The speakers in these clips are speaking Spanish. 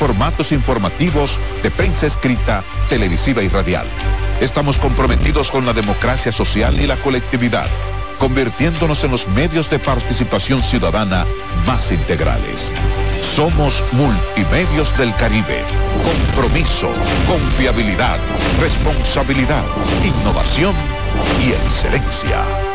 formatos informativos de prensa escrita, televisiva y radial. Estamos comprometidos con la democracia social y la colectividad, convirtiéndonos en los medios de participación ciudadana más integrales. Somos Multimedios del Caribe. Compromiso, confiabilidad, responsabilidad, innovación y excelencia.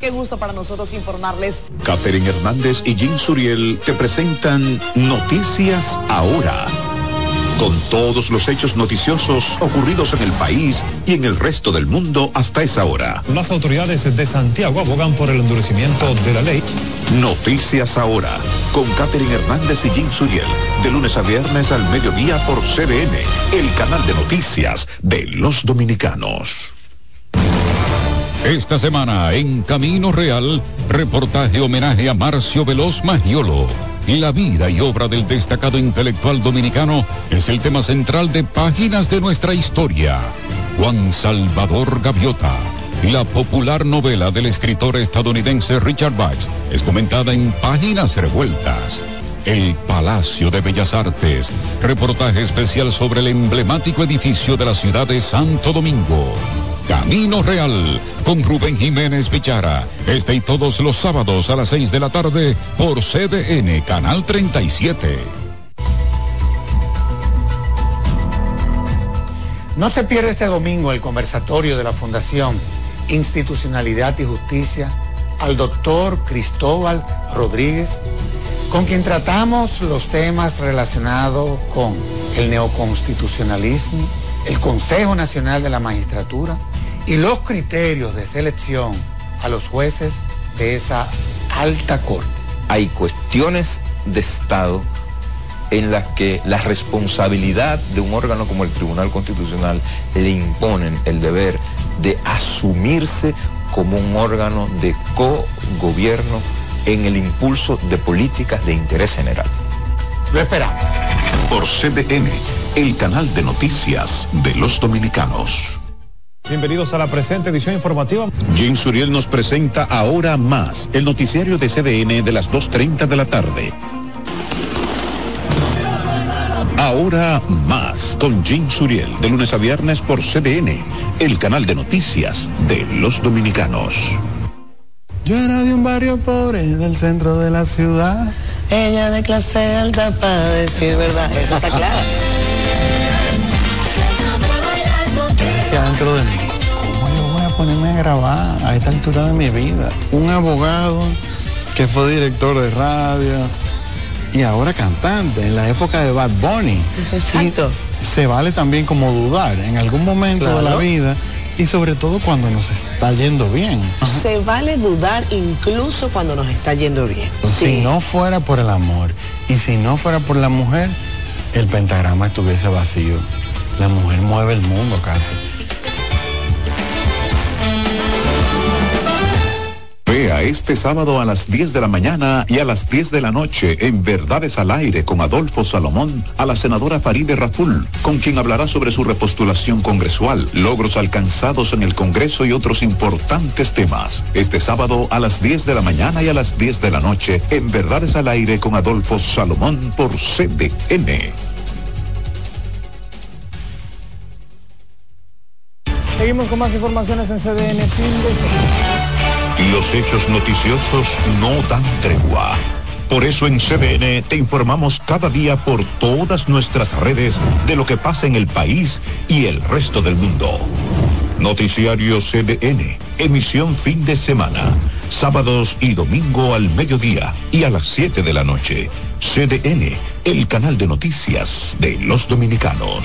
Qué gusto para nosotros informarles. Catherine Hernández y Jim Suriel te presentan Noticias Ahora. Con todos los hechos noticiosos ocurridos en el país y en el resto del mundo hasta esa hora. Las autoridades de Santiago abogan por el endurecimiento de la ley. Noticias Ahora. Con Catherine Hernández y Jim Suriel. De lunes a viernes al mediodía por CDN, el canal de noticias de los dominicanos. Esta semana en Camino Real, reportaje homenaje a Marcio Veloz Magiolo. La vida y obra del destacado intelectual dominicano es el tema central de Páginas de nuestra historia. Juan Salvador Gaviota. La popular novela del escritor estadounidense Richard Bach es comentada en Páginas Revueltas. El Palacio de Bellas Artes. Reportaje especial sobre el emblemático edificio de la ciudad de Santo Domingo. Camino Real con Rubén Jiménez Pichara. Este y todos los sábados a las 6 de la tarde por CDN Canal 37. No se pierde este domingo el conversatorio de la Fundación Institucionalidad y Justicia al doctor Cristóbal Rodríguez, con quien tratamos los temas relacionados con el neoconstitucionalismo, el Consejo Nacional de la Magistratura, y los criterios de selección a los jueces de esa alta corte. Hay cuestiones de Estado en las que la responsabilidad de un órgano como el Tribunal Constitucional le imponen el deber de asumirse como un órgano de co-gobierno en el impulso de políticas de interés general. Lo esperamos. Por CDN, el canal de noticias de los dominicanos. Bienvenidos a la presente edición informativa. Jim Suriel nos presenta ahora más el noticiario de CDN de las 2.30 de la tarde. Ahora más con Jim Suriel de lunes a viernes por CDN, el canal de noticias de los dominicanos. Yo era de un barrio pobre del centro de la ciudad. Ella de clase alta para decir verdad. Eso está claro. Dentro de mí, ¿cómo yo voy a ponerme a grabar a esta altura de mi vida? Un abogado que fue director de radio y ahora cantante en la época de Bad Bunny. Exacto. Y se vale también como dudar en algún momento de la vida y sobre todo cuando nos está yendo bien. Se vale dudar incluso cuando nos está yendo bien. Si no fuera por el amor y si no fuera por la mujer, el pentagrama estuviese vacío. La mujer mueve el mundo, Katy. Este sábado a las 10 de la mañana y a las 10 de la noche en Verdades al Aire con Adolfo Salomón a la senadora Faride Raful, con quien hablará sobre su repostulación congresual, logros alcanzados en el Congreso y otros importantes temas. Este sábado a las 10 de la mañana y a las 10 de la noche en Verdades al Aire con Adolfo Salomón por CDN. Seguimos con más informaciones en CDN. Los hechos noticiosos no dan tregua. Por eso en CDN te informamos cada día por todas nuestras redes de lo que pasa en el país y el resto del mundo. Noticiario CDN, emisión fin de semana, sábados y domingo al mediodía y a las 7 de la noche. CDN, el canal de noticias de los dominicanos.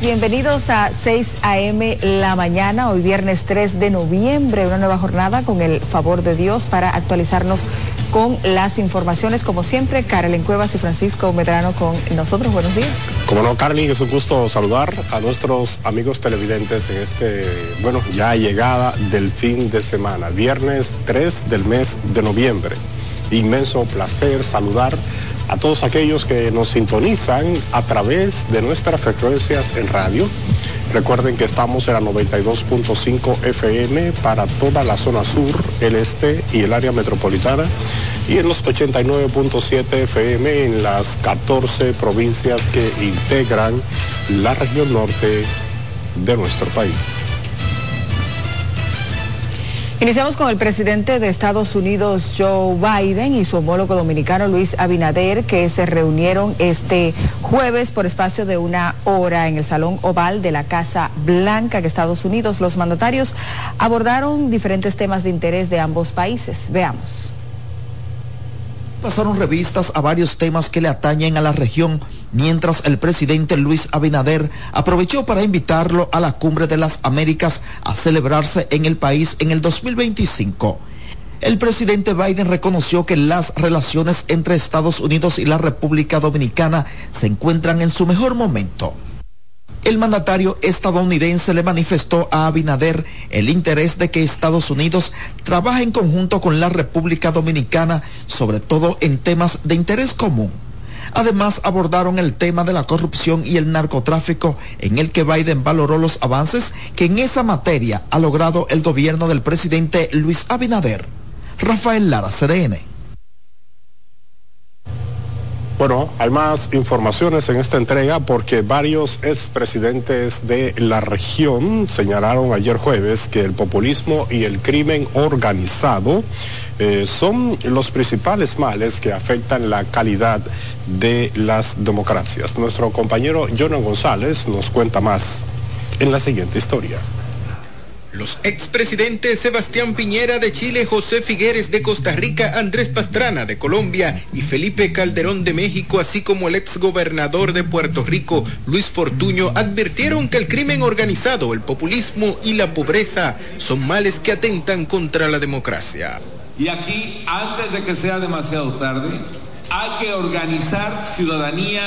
Bienvenidos a 6 a.m. la mañana, hoy viernes 3 de noviembre, una nueva jornada con el favor de Dios para actualizarnos con las informaciones. Como siempre, Carolyn Cuevas y Francisco Medrano con nosotros. Buenos días. Como no, Carolyn, es un gusto saludar a nuestros amigos televidentes en este, bueno, ya llegada del fin de semana, viernes 3 del mes de noviembre. Inmenso placer saludar a todos aquellos que nos sintonizan a través de nuestras frecuencias en radio. Recuerden que estamos en la 92.5 FM para toda la zona sur, el este y el área metropolitana y en los 89.7 FM en las 14 provincias que integran la región norte de nuestro país. Iniciamos con el presidente de Estados Unidos, Joe Biden, y su homólogo dominicano, Luis Abinader, que se reunieron este jueves por espacio de una hora en el Salón Oval de la Casa Blanca de Estados Unidos. Los mandatarios abordaron diferentes temas de interés de ambos países. Veamos pasaron revistas a varios temas que le atañen a la región, mientras el presidente Luis Abinader aprovechó para invitarlo a la Cumbre de las Américas a celebrarse en el país en el 2025. El presidente Biden reconoció que las relaciones entre Estados Unidos y la República Dominicana se encuentran en su mejor momento el mandatario estadounidense le manifestó a Abinader el interés de que Estados Unidos trabaje en conjunto con la República Dominicana, sobre todo en temas de interés común. Además, abordaron el tema de la corrupción y el narcotráfico, en el que Biden valoró los avances que en esa materia ha logrado el gobierno del presidente Luis Abinader. Rafael Lara, CDN. Bueno, hay más informaciones en esta entrega porque varios expresidentes de la región señalaron ayer jueves que el populismo y el crimen organizado eh, son los principales males que afectan la calidad de las democracias. Nuestro compañero Jonan González nos cuenta más en la siguiente historia. Los expresidentes Sebastián Piñera de Chile, José Figueres de Costa Rica, Andrés Pastrana de Colombia y Felipe Calderón de México, así como el exgobernador de Puerto Rico, Luis Fortuño, advirtieron que el crimen organizado, el populismo y la pobreza son males que atentan contra la democracia. Y aquí, antes de que sea demasiado tarde, hay que organizar ciudadanía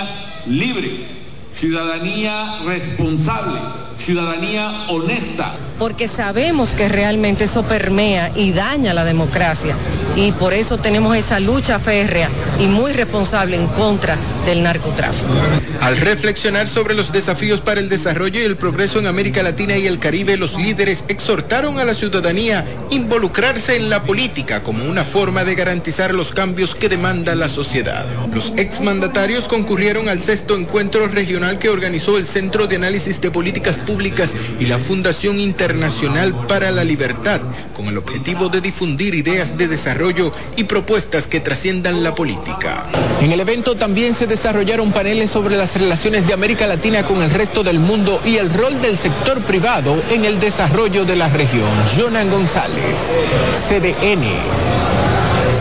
libre, ciudadanía responsable, ciudadanía honesta porque sabemos que realmente eso permea y daña la democracia. Y por eso tenemos esa lucha férrea y muy responsable en contra del narcotráfico. Al reflexionar sobre los desafíos para el desarrollo y el progreso en América Latina y el Caribe, los líderes exhortaron a la ciudadanía involucrarse en la política como una forma de garantizar los cambios que demanda la sociedad. Los exmandatarios concurrieron al sexto encuentro regional que organizó el Centro de Análisis de Políticas Públicas y la Fundación Inter Internacional para la Libertad, con el objetivo de difundir ideas de desarrollo y propuestas que trasciendan la política. En el evento también se desarrollaron paneles sobre las relaciones de América Latina con el resto del mundo y el rol del sector privado en el desarrollo de la región. Jonan González, CDN.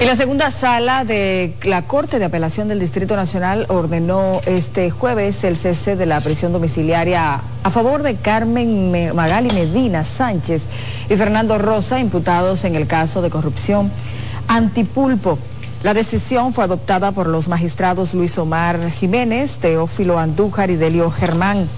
Y la segunda sala de la Corte de Apelación del Distrito Nacional ordenó este jueves el cese de la prisión domiciliaria a favor de Carmen Magali Medina Sánchez y Fernando Rosa, imputados en el caso de corrupción antipulpo. La decisión fue adoptada por los magistrados Luis Omar Jiménez, Teófilo Andújar y Delio Germán.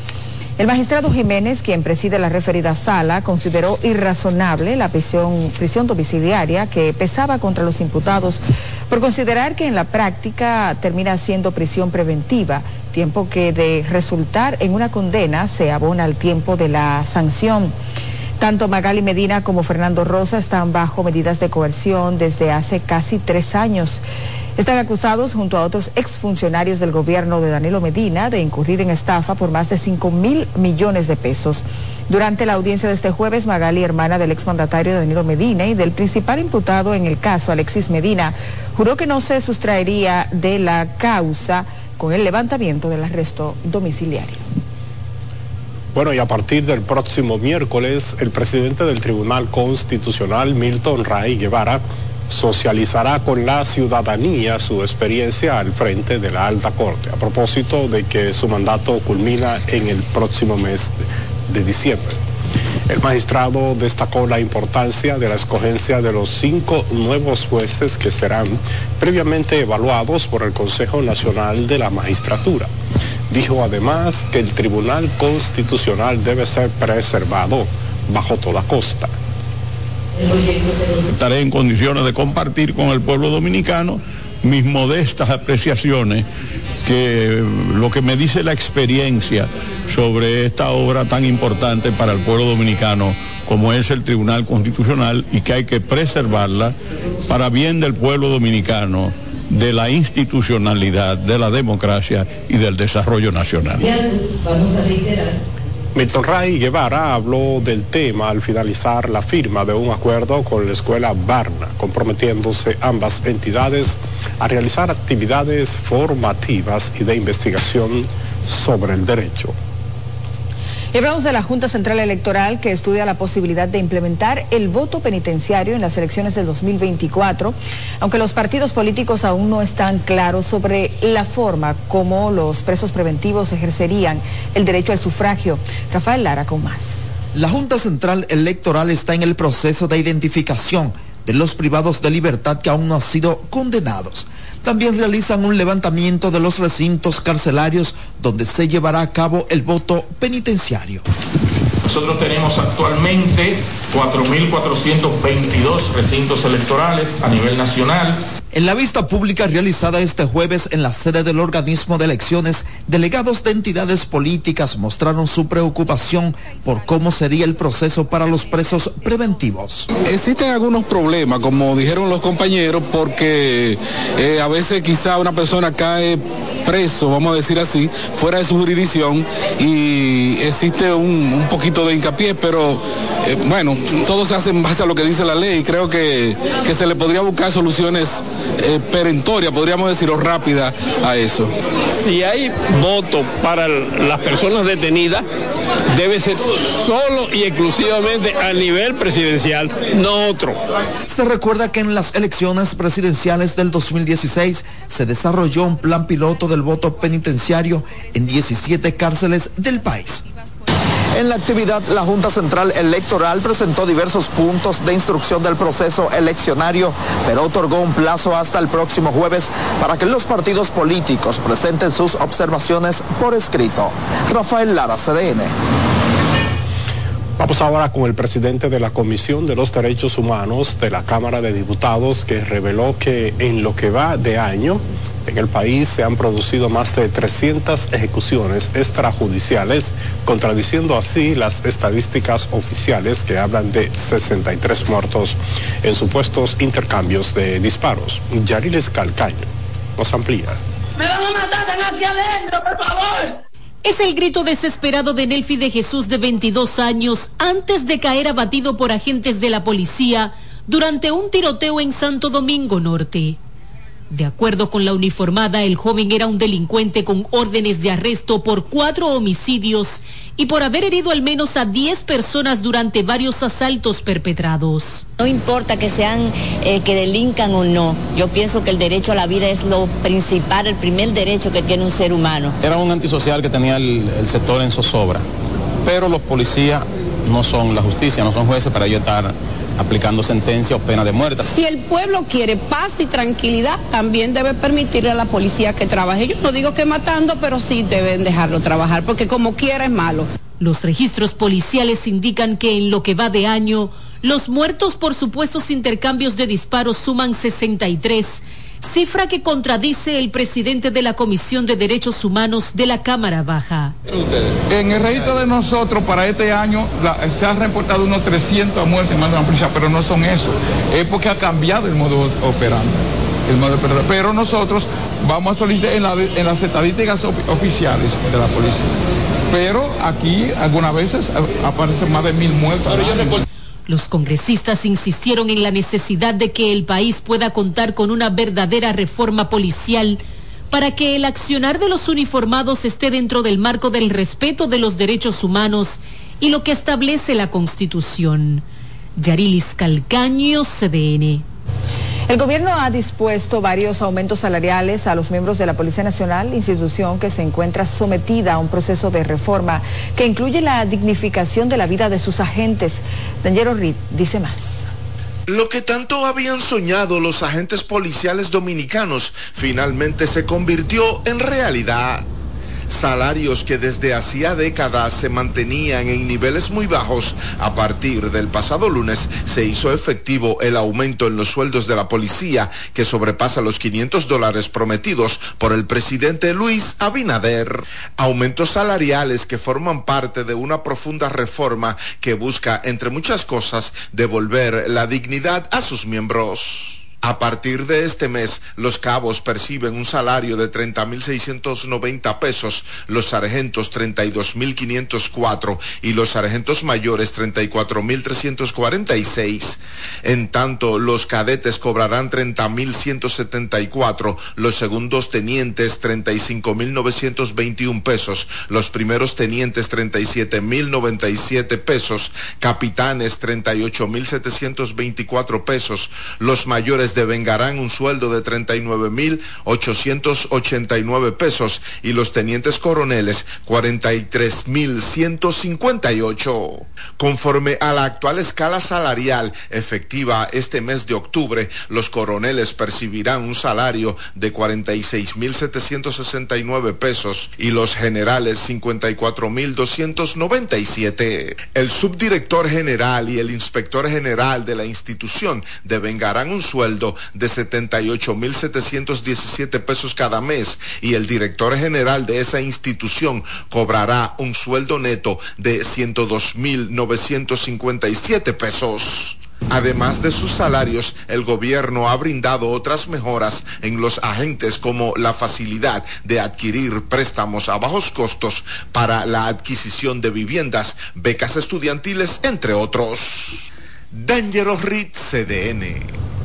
El magistrado Jiménez, quien preside la referida sala, consideró irrazonable la prisión, domiciliaria que pesaba contra los imputados por considerar que en la práctica termina siendo prisión preventiva, tiempo que de resultar en una condena se abona al tiempo de la sanción. Tanto Magali Medina como Fernando Rosa están bajo medidas de coerción desde hace casi tres años. Están acusados junto a otros exfuncionarios del gobierno de Danilo Medina de incurrir en estafa por más de 5 mil millones de pesos. Durante la audiencia de este jueves, Magali, hermana del exmandatario Danilo Medina y del principal imputado en el caso, Alexis Medina, juró que no se sustraería de la causa con el levantamiento del arresto domiciliario. Bueno, y a partir del próximo miércoles, el presidente del Tribunal Constitucional, Milton Ray Guevara, socializará con la ciudadanía su experiencia al frente de la alta corte, a propósito de que su mandato culmina en el próximo mes de diciembre. El magistrado destacó la importancia de la escogencia de los cinco nuevos jueces que serán previamente evaluados por el Consejo Nacional de la Magistratura. Dijo además que el Tribunal Constitucional debe ser preservado bajo toda costa. Estaré en condiciones de compartir con el pueblo dominicano mis modestas apreciaciones, que lo que me dice la experiencia sobre esta obra tan importante para el pueblo dominicano como es el Tribunal Constitucional y que hay que preservarla para bien del pueblo dominicano, de la institucionalidad, de la democracia y del desarrollo nacional. Vamos a reiterar. Milton Ray Guevara habló del tema al finalizar la firma de un acuerdo con la escuela Barna, comprometiéndose ambas entidades a realizar actividades formativas y de investigación sobre el derecho. Y hablamos de la Junta Central Electoral que estudia la posibilidad de implementar el voto penitenciario en las elecciones del 2024, aunque los partidos políticos aún no están claros sobre la forma como los presos preventivos ejercerían el derecho al sufragio. Rafael Lara con más. La Junta Central Electoral está en el proceso de identificación de los privados de libertad que aún no han sido condenados también realizan un levantamiento de los recintos carcelarios donde se llevará a cabo el voto penitenciario. Nosotros tenemos actualmente 4.422 recintos electorales a nivel nacional en la vista pública realizada este jueves en la sede del organismo de elecciones, delegados de entidades políticas mostraron su preocupación por cómo sería el proceso para los presos preventivos. Existen algunos problemas, como dijeron los compañeros, porque eh, a veces quizá una persona cae preso, vamos a decir así, fuera de su jurisdicción y existe un, poquito de hincapié, pero eh, bueno, todo se hace en base a lo que dice la ley y creo que, que se le podría buscar soluciones eh, perentoria, podríamos decirlo, rápida a eso. Si hay voto para las personas detenidas, debe ser solo y exclusivamente a nivel presidencial, no otro. Se recuerda que en las elecciones presidenciales del 2016 se desarrolló un plan piloto del voto penitenciario en 17 cárceles del país. En la actividad, la Junta Central Electoral presentó diversos puntos de instrucción del proceso eleccionario, pero otorgó un plazo hasta el próximo jueves para que los partidos políticos presenten sus observaciones por escrito. Rafael Lara, CDN. Vamos ahora con el presidente de la Comisión de los Derechos Humanos de la Cámara de Diputados, que reveló que en lo que va de año, en el país se han producido más de 300 ejecuciones extrajudiciales, contradiciendo así las estadísticas oficiales que hablan de 63 muertos en supuestos intercambios de disparos. Yariles Calcaño nos amplía. ¡Me van a matar hacia adentro, por favor! Es el grito desesperado de Nelfi de Jesús de 22 años antes de caer abatido por agentes de la policía durante un tiroteo en Santo Domingo Norte. De acuerdo con la uniformada, el joven era un delincuente con órdenes de arresto por cuatro homicidios y por haber herido al menos a diez personas durante varios asaltos perpetrados. No importa que sean, eh, que delincan o no, yo pienso que el derecho a la vida es lo principal, el primer derecho que tiene un ser humano. Era un antisocial que tenía el, el sector en zozobra, pero los policías no son la justicia, no son jueces para ellos estar aplicando sentencia o pena de muerte. Si el pueblo quiere paz y tranquilidad, también debe permitirle a la policía que trabaje. Yo no digo que matando, pero sí deben dejarlo trabajar, porque como quiera es malo. Los registros policiales indican que en lo que va de año, los muertos por supuestos intercambios de disparos suman 63 cifra que contradice el presidente de la Comisión de Derechos Humanos de la Cámara Baja. En el registro de nosotros para este año se han reportado unos 300 muertes en de policía, pero no son eso, es porque ha cambiado el modo operante. El modo operante. Pero nosotros vamos a solicitar en, las estadísticas oficiales de la policía. Pero aquí algunas veces aparecen más de mil muertos. Los congresistas insistieron en la necesidad de que el país pueda contar con una verdadera reforma policial para que el accionar de los uniformados esté dentro del marco del respeto de los derechos humanos y lo que establece la Constitución. Yarilis Calcaño, CDN. El gobierno ha dispuesto varios aumentos salariales a los miembros de la Policía Nacional, institución que se encuentra sometida a un proceso de reforma que incluye la dignificación de la vida de sus agentes. Daniel Reed dice más. Lo que tanto habían soñado los agentes policiales dominicanos finalmente se convirtió en realidad salarios que desde hacía décadas se mantenían en niveles muy bajos, a partir del pasado lunes se hizo efectivo el aumento en los sueldos de la policía que sobrepasa los 500 dólares prometidos por el presidente Luis Abinader. Aumentos salariales que forman parte de una profunda reforma que busca, entre muchas cosas, devolver la dignidad a sus miembros. A partir de este mes, los cabos perciben un salario de 30.690 pesos, los sargentos 32.504 y los sargentos mayores 34.346. En tanto, los cadetes cobrarán 30.174, los segundos tenientes 35.921 pesos, los primeros tenientes 37.097 pesos, capitanes 38.724 pesos, los mayores devengarán un sueldo de 39.889 pesos y los tenientes coroneles 43.158. Conforme a la actual escala salarial efectiva este mes de octubre, los coroneles percibirán un salario de 46.769 pesos y los generales 54.297. El subdirector general y el inspector general de la institución devengarán un sueldo de 78.717 pesos cada mes y el director general de esa institución cobrará un sueldo neto de 102.957 pesos. Además de sus salarios, el gobierno ha brindado otras mejoras en los agentes como la facilidad de adquirir préstamos a bajos costos para la adquisición de viviendas, becas estudiantiles, entre otros. Dangerous Reed CDN.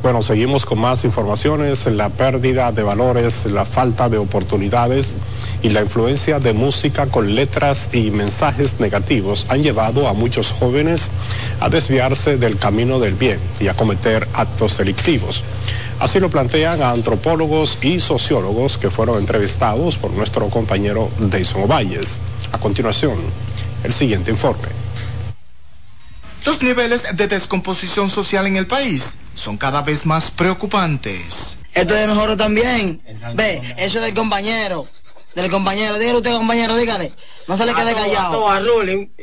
Bueno, seguimos con más informaciones. La pérdida de valores, la falta de oportunidades y la influencia de música con letras y mensajes negativos han llevado a muchos jóvenes a desviarse del camino del bien y a cometer actos delictivos. Así lo plantean a antropólogos y sociólogos que fueron entrevistados por nuestro compañero Deison Ovalles. A continuación, el siguiente informe. Los niveles de descomposición social en el país son cada vez más preocupantes. Esto es de nosotros también. Ve, eso del compañero. Del compañero, dígale usted compañero, dígale. No se le quede callado.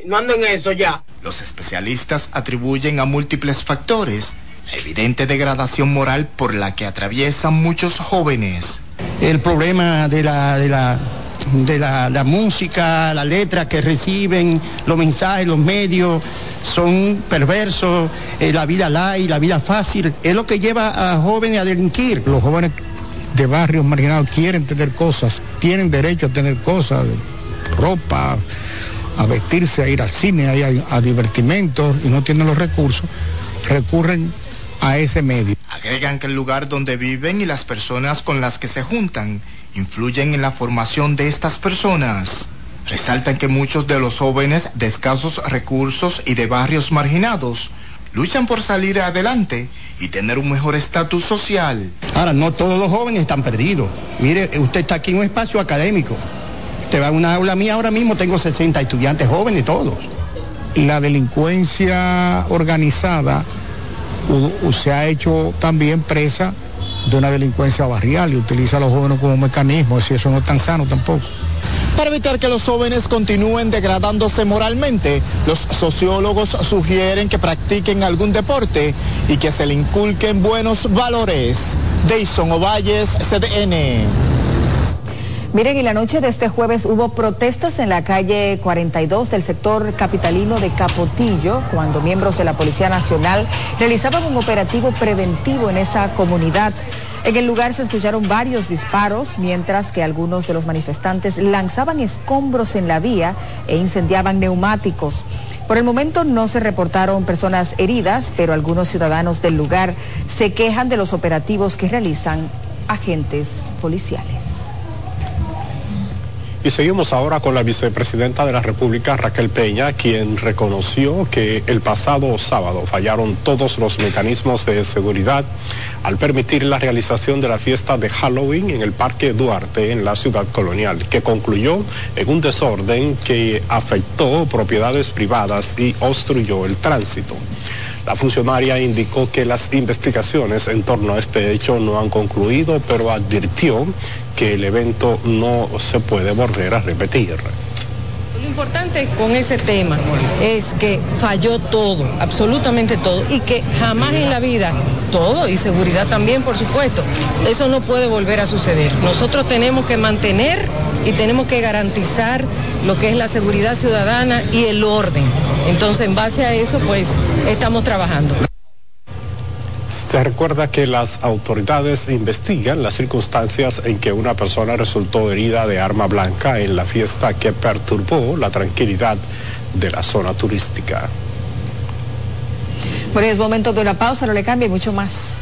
No ando en eso ya. Los especialistas atribuyen a múltiples factores la evidente degradación moral por la que atraviesan muchos jóvenes. El problema de la, de la de la, música, la letra que reciben, los mensajes, los medios, son perversos, eh, la vida light, la vida fácil, es lo que lleva a jóvenes a delinquir. Los jóvenes de barrios marginados quieren tener cosas, tienen derecho a tener cosas, ropa, a vestirse, a ir al cine, a, a divertimentos y no tienen los recursos, recurren a ese medio. Agregan que el lugar donde viven y las personas con las que se juntan influyen en la formación de estas personas. Resaltan que muchos de los jóvenes de escasos recursos y de barrios marginados luchan por salir adelante y tener un mejor estatus social. Ahora, no todos los jóvenes están perdidos. Mire, usted está aquí en un espacio académico. Te va a una aula mía ahora mismo, tengo 60 estudiantes jóvenes todos. La delincuencia organizada se ha hecho también presa de una delincuencia barrial y utiliza a los jóvenes como mecanismo, y eso no es tan sano tampoco. Para evitar que los jóvenes continúen degradándose moralmente, los sociólogos sugieren que practiquen algún deporte y que se le inculquen buenos valores. Deison Ovalles, CDN. Miren, y la noche de este jueves hubo protestas en la calle 42 del sector capitalino de Capotillo, cuando miembros de la Policía Nacional realizaban un operativo preventivo en esa comunidad. En el lugar se escucharon varios disparos, mientras que algunos de los manifestantes lanzaban escombros en la vía e incendiaban neumáticos. Por el momento no se reportaron personas heridas, pero algunos ciudadanos del lugar se quejan de los operativos que realizan agentes policiales. Y seguimos ahora con la vicepresidenta de la República, Raquel Peña, quien reconoció que el pasado sábado fallaron todos los mecanismos de seguridad al permitir la realización de la fiesta de Halloween en el Parque Duarte, en la ciudad colonial, que concluyó en un desorden que afectó propiedades privadas y obstruyó el tránsito. La funcionaria indicó que las investigaciones en torno a este hecho no han concluido, pero advirtió que el evento no se puede volver a repetir. Lo importante con ese tema es que falló todo, absolutamente todo, y que jamás en la vida, todo, y seguridad también, por supuesto, eso no puede volver a suceder. Nosotros tenemos que mantener y tenemos que garantizar lo que es la seguridad ciudadana y el orden. Entonces, en base a eso, pues, estamos trabajando. Se recuerda que las autoridades investigan las circunstancias en que una persona resultó herida de arma blanca en la fiesta que perturbó la tranquilidad de la zona turística. Bueno, es momento de una pausa, no le cambie mucho más.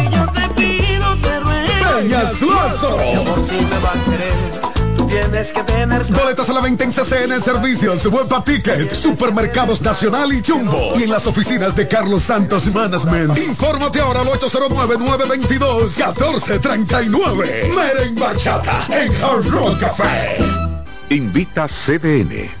Peña Suazo. Mi amor, si me va a querer, tú tienes que tener. Boletas a la venta en CCN Servicios, Huepa Ticket, Supermercados Nacional y Jumbo. Y en las oficinas de Carlos Santos Management. Infórmate ahora al 809-922-1439. Meren Bachata en Hard Rock Café. Invita CDN.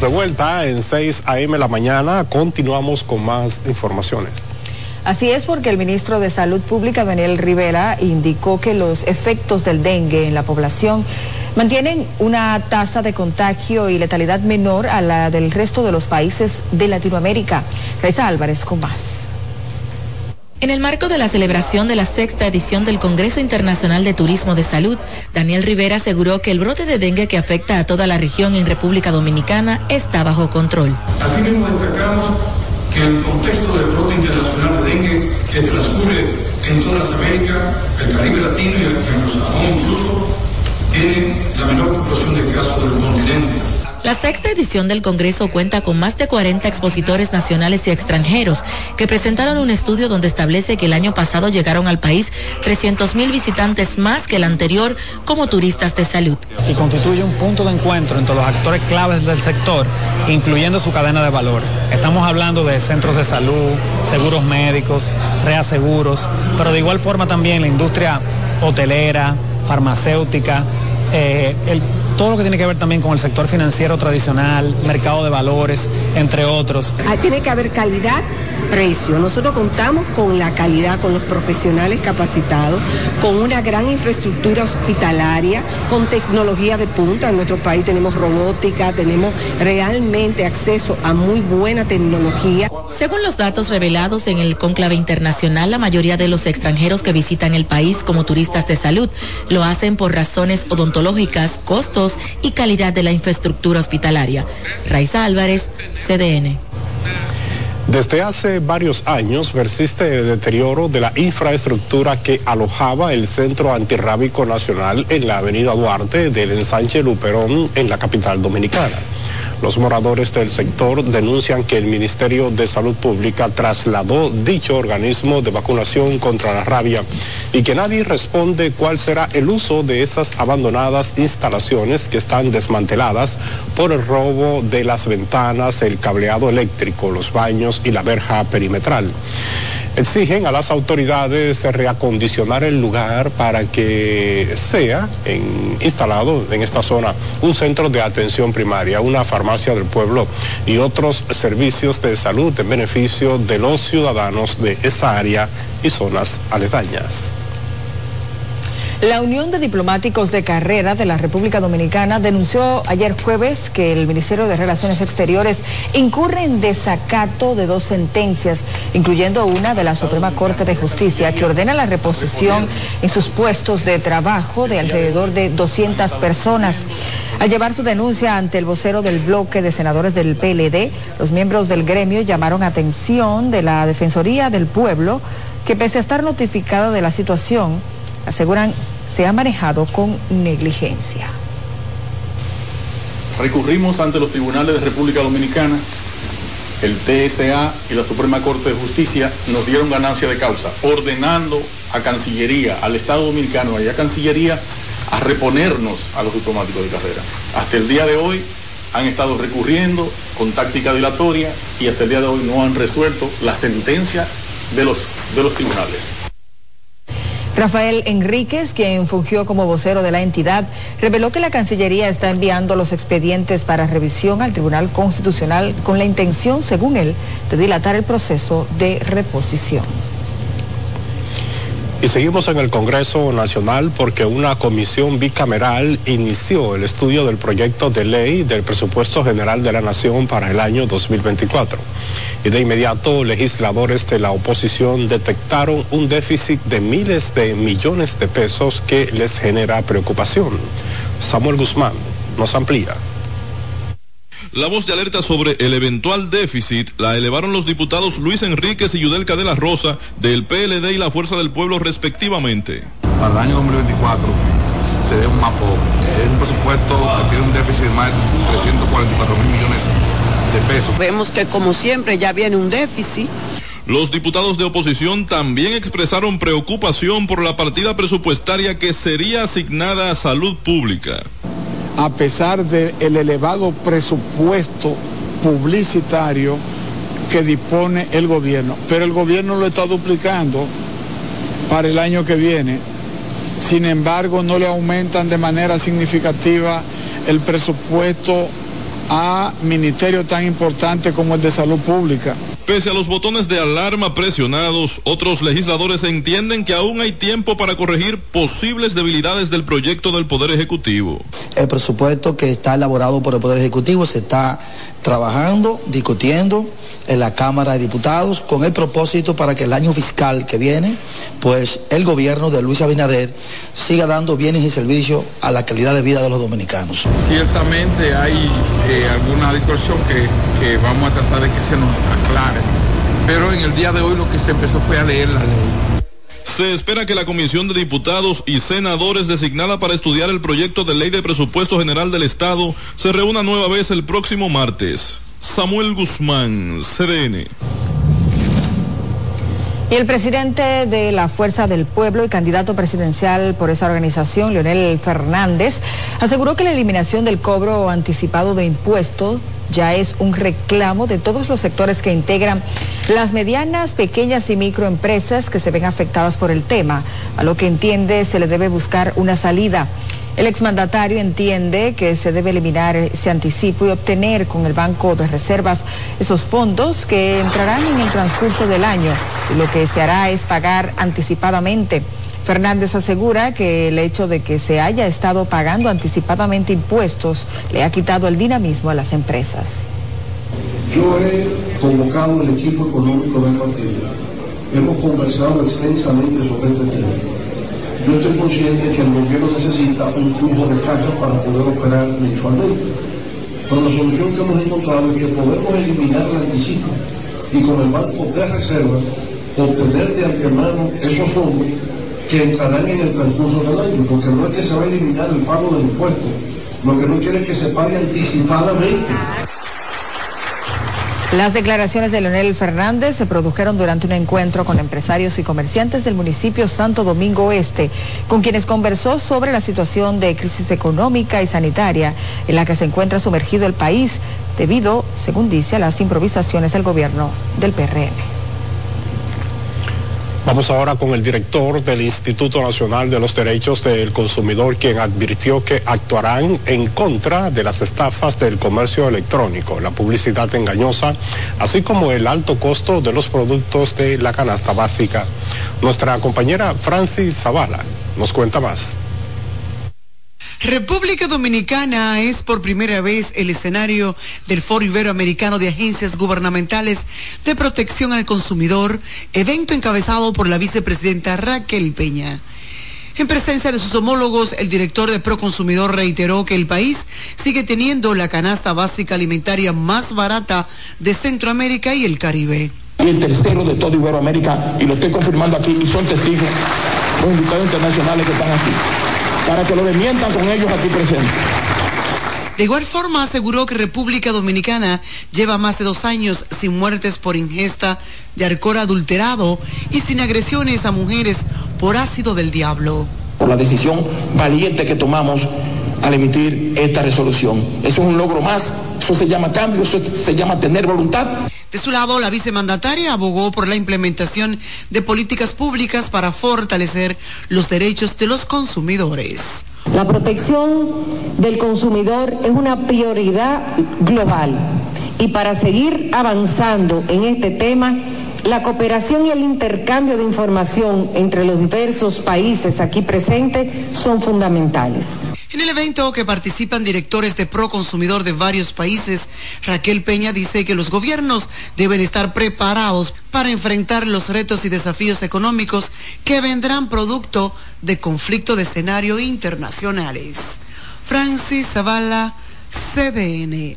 De vuelta en 6 a.m. la mañana. Continuamos con más informaciones. Así es porque el ministro de Salud Pública, Daniel Rivera, indicó que los efectos del dengue en la población mantienen una tasa de contagio y letalidad menor a la del resto de los países de Latinoamérica. Reza Álvarez con más. En el marco de la celebración de la sexta edición del Congreso Internacional de Turismo de Salud, Daniel Rivera aseguró que el brote de dengue que afecta a toda la región en República Dominicana está bajo control. Asimismo destacamos que el contexto del brote internacional de dengue que transcurre en todas las Américas, el Caribe Latino y el anglosajón incluso, tiene la menor población de casos del continente. La sexta edición del Congreso cuenta con más de 40 expositores nacionales y extranjeros que presentaron un estudio donde establece que el año pasado llegaron al país 300.000 visitantes más que el anterior como turistas de salud. y constituye un punto de encuentro entre los actores claves del sector, incluyendo su cadena de valor. Estamos hablando de centros de salud, seguros médicos, reaseguros, pero de igual forma también la industria hotelera, farmacéutica, eh, el- todo lo que tiene que ver también con el sector financiero tradicional, mercado de valores, entre otros. Ah, Tiene que haber calidad, precio. Nosotros contamos con la calidad, con los profesionales capacitados, con una gran infraestructura hospitalaria, con tecnología de punta. En nuestro país tenemos robótica, tenemos realmente acceso a muy buena tecnología. Según los datos revelados en el conclave internacional, la mayoría de los extranjeros que visitan el país como turistas de salud lo hacen por razones odontológicas, costos y calidad de la infraestructura hospitalaria. Raiza Álvarez, CDN. Desde hace varios años persiste el deterioro de la infraestructura que alojaba el Centro Antirrábico Nacional en la avenida Duarte del ensanche Luperón en la capital dominicana. Los moradores del sector denuncian que el Ministerio de Salud Pública trasladó dicho organismo de vacunación contra la rabia y que nadie responde cuál será el uso de esas abandonadas instalaciones que están desmanteladas por el robo de las ventanas, el cableado eléctrico, los baños y la verja perimetral. Exigen a las autoridades reacondicionar el lugar para que sea instalado en esta zona un centro de atención primaria, una farmacia del pueblo y otros servicios de salud en beneficio de los ciudadanos de esa área y zonas aledañas. La Unión de Diplomáticos de Carrera de la República Dominicana denunció ayer jueves que el Ministerio de Relaciones Exteriores incurre en desacato de dos sentencias, incluyendo una de la Suprema Corte de Justicia que ordena la reposición en sus puestos de trabajo de alrededor de 200 personas. Al llevar su denuncia ante el vocero del bloque de senadores del PLD, los miembros del gremio llamaron atención de la Defensoría del Pueblo que pese a estar notificada de la situación, aseguran se ha manejado con negligencia. Recurrimos ante los tribunales de República Dominicana, el TSA y la Suprema Corte de Justicia nos dieron ganancia de causa, ordenando a Cancillería, al Estado Dominicano y a Cancillería a reponernos a los diplomáticos de carrera. Hasta el día de hoy han estado recurriendo con táctica dilatoria y hasta el día de hoy no han resuelto la sentencia de los, de los tribunales. Rafael Enríquez, quien fungió como vocero de la entidad, reveló que la Cancillería está enviando los expedientes para revisión al Tribunal Constitucional con la intención, según él, de dilatar el proceso de reposición. Y seguimos en el Congreso Nacional porque una comisión bicameral inició el estudio del proyecto de ley del presupuesto general de la Nación para el año 2024. Y de inmediato legisladores de la oposición detectaron un déficit de miles de millones de pesos que les genera preocupación. Samuel Guzmán nos amplía. La voz de alerta sobre el eventual déficit la elevaron los diputados Luis Enríquez y Yudelca de la Rosa del PLD y la Fuerza del Pueblo respectivamente. para el año 2024 se ve un mapo. Es un presupuesto que tiene un déficit de más de 344 mil millones de pesos. Vemos que como siempre ya viene un déficit. Los diputados de oposición también expresaron preocupación por la partida presupuestaria que sería asignada a salud pública. A pesar del elevado presupuesto publicitario que dispone el gobierno. Pero el gobierno lo está duplicando para el año que viene. Sin embargo, no le aumentan de manera significativa el presupuesto a ministerios tan importantes como el de salud pública. Pese a los botones de alarma presionados, otros legisladores entienden que aún hay tiempo para corregir posibles debilidades del proyecto del Poder Ejecutivo. El presupuesto que está elaborado por el Poder Ejecutivo se está trabajando, discutiendo en la Cámara de Diputados con el propósito para que el año fiscal que viene, pues el gobierno de Luis Abinader siga dando bienes y servicios a la calidad de vida de los dominicanos. Ciertamente hay eh, alguna distorsión que, que vamos a tratar de que se nos aclare, pero en el día de hoy lo que se empezó fue a leer la ley. Se espera que la Comisión de Diputados y Senadores designada para estudiar el proyecto de ley de presupuesto general del Estado se reúna nueva vez el próximo martes. Samuel Guzmán, CDN. Y el presidente de la Fuerza del Pueblo y candidato presidencial por esa organización, Leonel Fernández, aseguró que la eliminación del cobro anticipado de impuestos ya es un reclamo de todos los sectores que integran las medianas, pequeñas y microempresas que se ven afectadas por el tema, a lo que entiende se le debe buscar una salida. El exmandatario entiende que se debe eliminar ese anticipo y obtener con el Banco de Reservas esos fondos que entrarán en el transcurso del año y lo que se hará es pagar anticipadamente. Fernández asegura que el hecho de que se haya estado pagando anticipadamente impuestos le ha quitado el dinamismo a las empresas. Yo he convocado el equipo económico del partido. Hemos conversado extensamente sobre este tema. Yo estoy consciente que el gobierno necesita un flujo de caja para poder operar mensualmente. Pero la solución que hemos encontrado es que podemos eliminar el anticipo y con el banco de reserva obtener de antemano esos fondos que entrarán en el transcurso del año, porque no es que se va a eliminar el pago del impuesto, lo que no quiere es que se pague anticipadamente. Las declaraciones de Leonel Fernández se produjeron durante un encuentro con empresarios y comerciantes del municipio Santo Domingo Oeste, con quienes conversó sobre la situación de crisis económica y sanitaria en la que se encuentra sumergido el país debido, según dice, a las improvisaciones del gobierno del PRM. Vamos ahora con el director del Instituto Nacional de los Derechos del Consumidor, quien advirtió que actuarán en contra de las estafas del comercio electrónico, la publicidad engañosa, así como el alto costo de los productos de la canasta básica. Nuestra compañera Francis Zavala nos cuenta más. República Dominicana es por primera vez el escenario del Foro Iberoamericano de Agencias Gubernamentales de Protección al Consumidor, evento encabezado por la vicepresidenta Raquel Peña. En presencia de sus homólogos, el director de Proconsumidor reiteró que el país sigue teniendo la canasta básica alimentaria más barata de Centroamérica y el Caribe. y el tercero de toda Iberoamérica, y lo estoy confirmando aquí, y son testigos los invitados internacionales que están aquí, para que lo desmientan con ellos aquí presentes. De igual forma aseguró que República Dominicana lleva más de dos años sin muertes por ingesta de alcohol adulterado y sin agresiones a mujeres por ácido del diablo. por la decisión valiente que tomamos al emitir esta resolución. Eso es un logro más, eso se llama cambio, eso se llama tener voluntad. De su lado, la vicemandataria abogó por la implementación de políticas públicas para fortalecer los derechos de los consumidores. La protección del consumidor es una prioridad global y para seguir avanzando en este tema, la cooperación y el intercambio de información entre los diversos países aquí presentes son fundamentales. En el evento que participan directores de Proconsumidor de varios países, Raquel Peña dice que los gobiernos deben estar preparados para enfrentar los retos y desafíos económicos que vendrán producto de conflictos de escenario internacionales. Francis Zavala, CDN.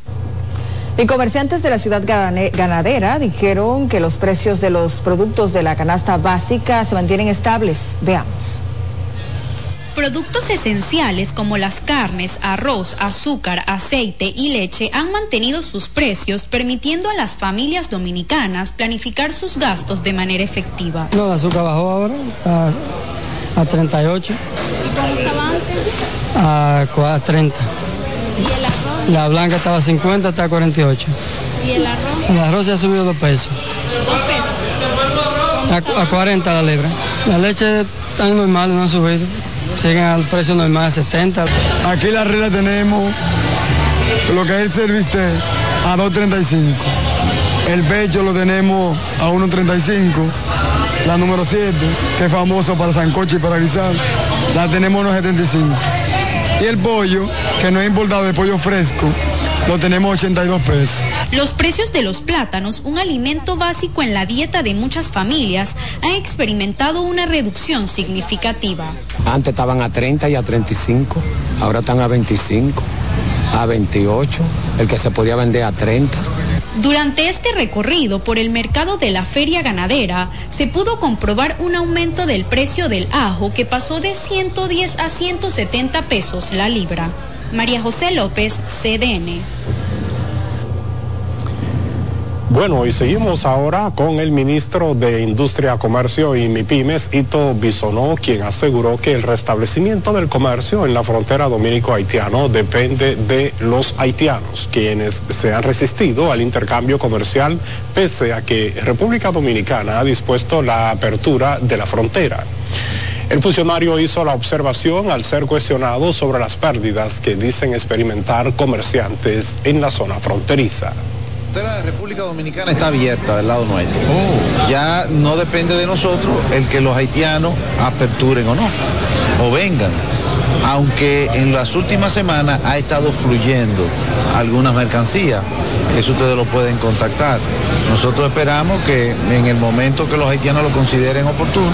Y comerciantes de la ciudad ganadera dijeron que los precios de los productos de la canasta básica se mantienen estables. Veamos. Productos esenciales como las carnes, arroz, azúcar, aceite y leche han mantenido sus precios, permitiendo a las familias dominicanas planificar sus gastos de manera efectiva. No, el azúcar bajó ahora a, a 38, a cua- a 30. ¿Y el arroz? La blanca estaba a 50 hasta 48. ¿Y el arroz? El arroz se ha subido dos pesos. A, cu- a 40 la libra. La leche está normal, no ha subido. Siguen al precio normal, 70. Aquí la regla tenemos lo que es el serviste a 2.35. El pecho lo tenemos a 1.35. La número 7, que es famoso para sancocho y para guisar, la tenemos a 1.75. Y el pollo, que no es importado, el pollo fresco, lo tenemos a 82 pesos. Los precios de los plátanos, un alimento básico en la dieta de muchas familias, han experimentado una reducción significativa. Antes estaban a 30 y a 35, ahora están a 25, a 28, el que se podía vender a 30. Durante este recorrido por el mercado de la feria ganadera, se pudo comprobar un aumento del precio del ajo que pasó de 110 a 170 pesos la libra. María José López, CDN. Bueno, y seguimos ahora con el ministro de Industria, Comercio y MIPIMES, Ito Bisonó, quien aseguró que el restablecimiento del comercio en la frontera dominico-haitiano depende de los haitianos, quienes se han resistido al intercambio comercial pese a que República Dominicana ha dispuesto la apertura de la frontera. El funcionario hizo la observación al ser cuestionado sobre las pérdidas que dicen experimentar comerciantes en la zona fronteriza frontera de República Dominicana está abierta del lado nuestro. Ya no depende de nosotros el que los haitianos aperturen o no, o vengan. Aunque en las últimas semanas ha estado fluyendo algunas mercancías, eso ustedes lo pueden contactar. Nosotros esperamos que en el momento que los haitianos lo consideren oportuno,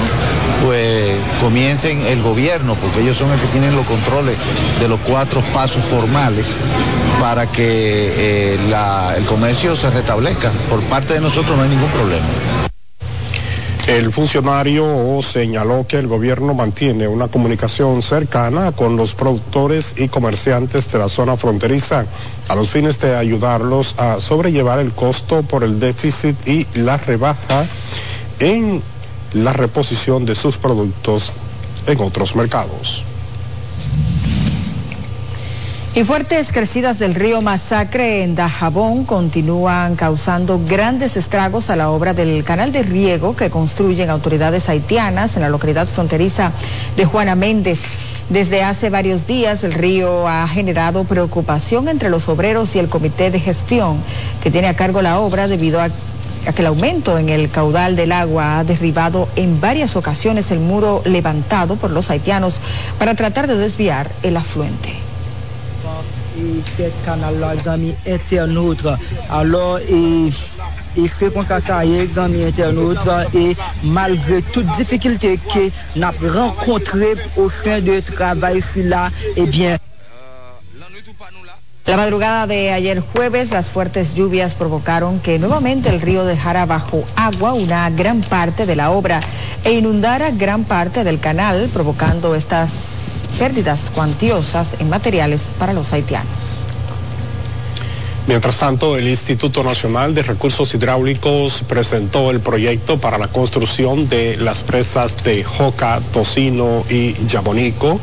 pues comiencen el gobierno, porque ellos son los que tienen los controles de los cuatro pasos formales para que eh, el comercio se restablezca. Por parte de nosotros no hay ningún problema. El funcionario señaló que el gobierno mantiene una comunicación cercana con los productores y comerciantes de la zona fronteriza a los fines de ayudarlos a sobrellevar el costo por el déficit y la rebaja en la reposición de sus productos en otros mercados. Y fuertes crecidas del río Masacre en Dajabón continúan causando grandes estragos a la obra del canal de riego que construyen autoridades haitianas en la localidad fronteriza de Juana Méndez. Desde hace varios días el río ha generado preocupación entre los obreros y el comité de gestión que tiene a cargo la obra debido a que el aumento en el caudal del agua ha derribado en varias ocasiones el muro levantado por los haitianos para tratar de desviar el afluente. Et cet canal-là, zami internautes. Alors, et, et c'est comme ça, ça y est, amis internautes, et malgré toutes difficultés que nous avons rencontrées au fin de travail là, eh bien, La madrugada de ayer jueves, las fuertes lluvias provocaron que nuevamente el río dejara bajo agua una gran parte de la obra e inundara gran parte del canal, provocando estas pérdidas cuantiosas en materiales para los haitianos. Mientras tanto, el Instituto Nacional de Recursos Hidráulicos presentó el proyecto para la construcción de las presas de Joca, Tocino y Yabonico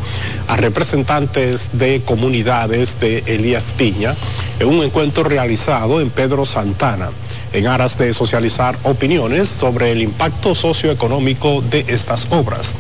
a representantes de comunidades de Elías Piña en un encuentro realizado en Pedro Santana en aras de socializar opiniones sobre el impacto socioeconómico de estas obras.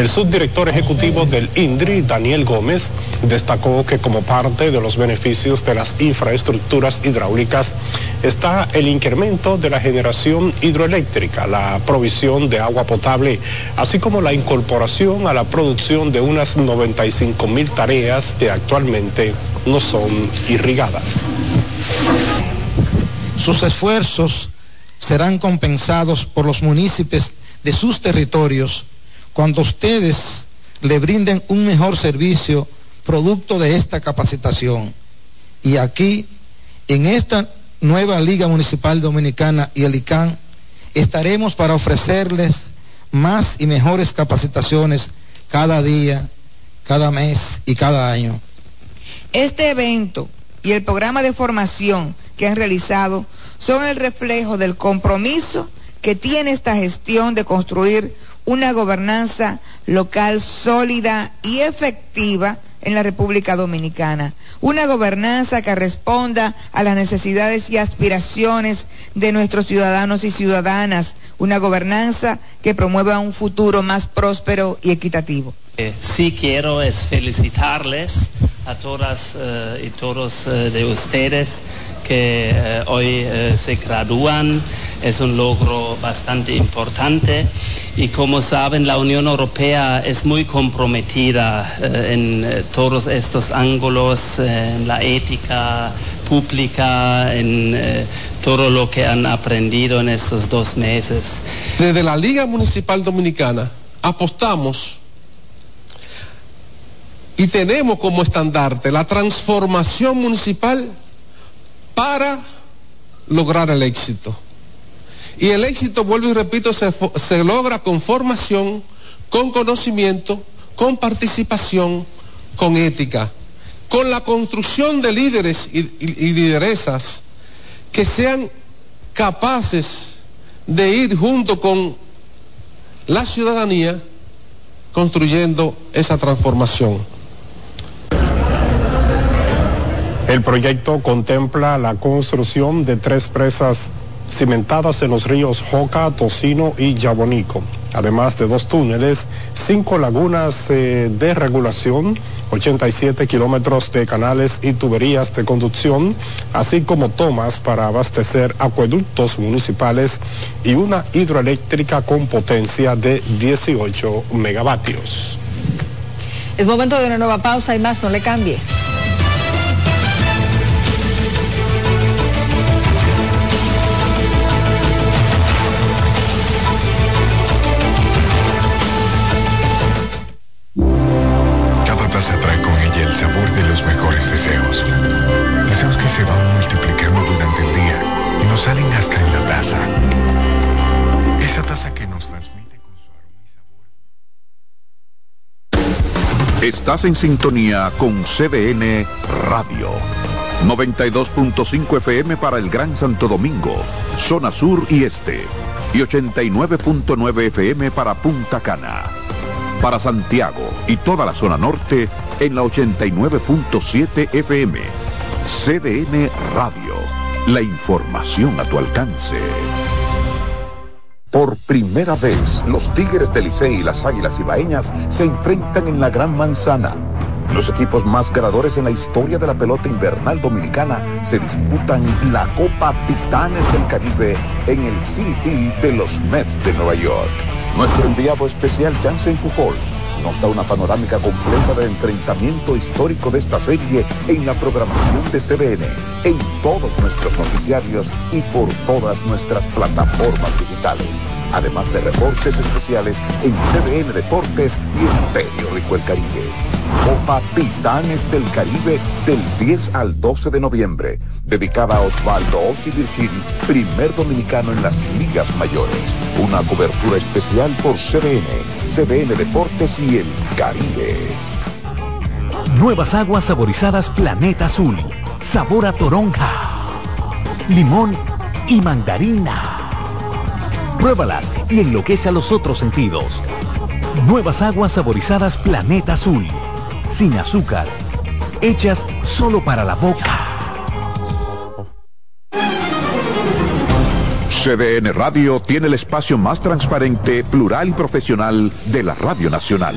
El subdirector ejecutivo del INDRI, Daniel Gómez, destacó que como parte de los beneficios de las infraestructuras hidráulicas está el incremento de la generación hidroeléctrica, la provisión de agua potable, así como la incorporación a la producción de unas 95 mil tareas que actualmente no son irrigadas. Sus esfuerzos serán compensados por los municipios de sus territorios cuando ustedes le brinden un mejor servicio producto de esta capacitación. Y aquí, en esta nueva Liga Municipal Dominicana y el ICANN, estaremos para ofrecerles más y mejores capacitaciones cada día, cada mes y cada año. Este evento y el programa de formación que han realizado son el reflejo del compromiso que tiene esta gestión de construir una gobernanza local sólida y efectiva en la República Dominicana. Una gobernanza que responda a las necesidades y aspiraciones de nuestros ciudadanos y ciudadanas. Una gobernanza que promueva un futuro más próspero y equitativo. Eh, sí quiero es felicitarles a todas eh, y todos eh, de ustedes que hoy se gradúan. Es un logro bastante importante y como saben la Unión Europea es muy comprometida en todos estos ángulos, en la ética pública, en todo lo que han aprendido en estos dos meses. Desde la Liga Municipal Dominicana apostamos y tenemos como estandarte la transformación municipal para lograr el éxito. Y el éxito, vuelvo y repito, se, se logra con formación, con conocimiento, con participación, con ética, con la construcción de líderes y, y, y lideresas que sean capaces de ir junto con la ciudadanía construyendo esa transformación. El proyecto contempla la construcción de tres presas cimentadas en los ríos Joca, Tocino y Yabonico, además de dos túneles, cinco lagunas eh, de regulación, 87 kilómetros de canales y tuberías de conducción, así como tomas para abastecer acueductos municipales y una hidroeléctrica con potencia de 18 megavatios. Es momento de una nueva pausa y más, no le cambie. Deseos. Deseos que se van multiplicando durante el día y nos salen hasta en la taza. Esa taza que nos transmite con su aroma Estás en sintonía con CDN Radio. 92.5 FM para el Gran Santo Domingo, zona sur y este. Y 89.9 FM para Punta Cana. Para Santiago y toda la zona norte en la 89.7 FM. CDN Radio. La información a tu alcance. Por primera vez, los Tigres del Licey y las Águilas Ibaeñas se enfrentan en la Gran Manzana. Los equipos más ganadores en la historia de la pelota invernal dominicana se disputan la Copa Titanes del Caribe en el City de los Mets de Nueva York. Nuestro enviado especial Jansen Pujols nos da una panorámica completa del enfrentamiento histórico de esta serie en la programación de CDN, en todos nuestros noticiarios y por todas nuestras plataformas digitales. Además de reportes especiales en CDN Deportes y en Periódico El Caribe. Copa Titanes del Caribe del 10 al 12 de noviembre, dedicada a Osvaldo Ossi Virgil, primer dominicano en las ligas mayores. Una cobertura especial por CDN, CDN Deportes y El Caribe. Nuevas aguas saborizadas Planeta Azul. Sabor a toronja, limón y mandarina. Pruébalas y enloquece a los otros sentidos. Nuevas aguas saborizadas Planeta Azul. Sin azúcar. Hechas solo para la boca. CDN Radio tiene el espacio más transparente, plural y profesional de la Radio Nacional.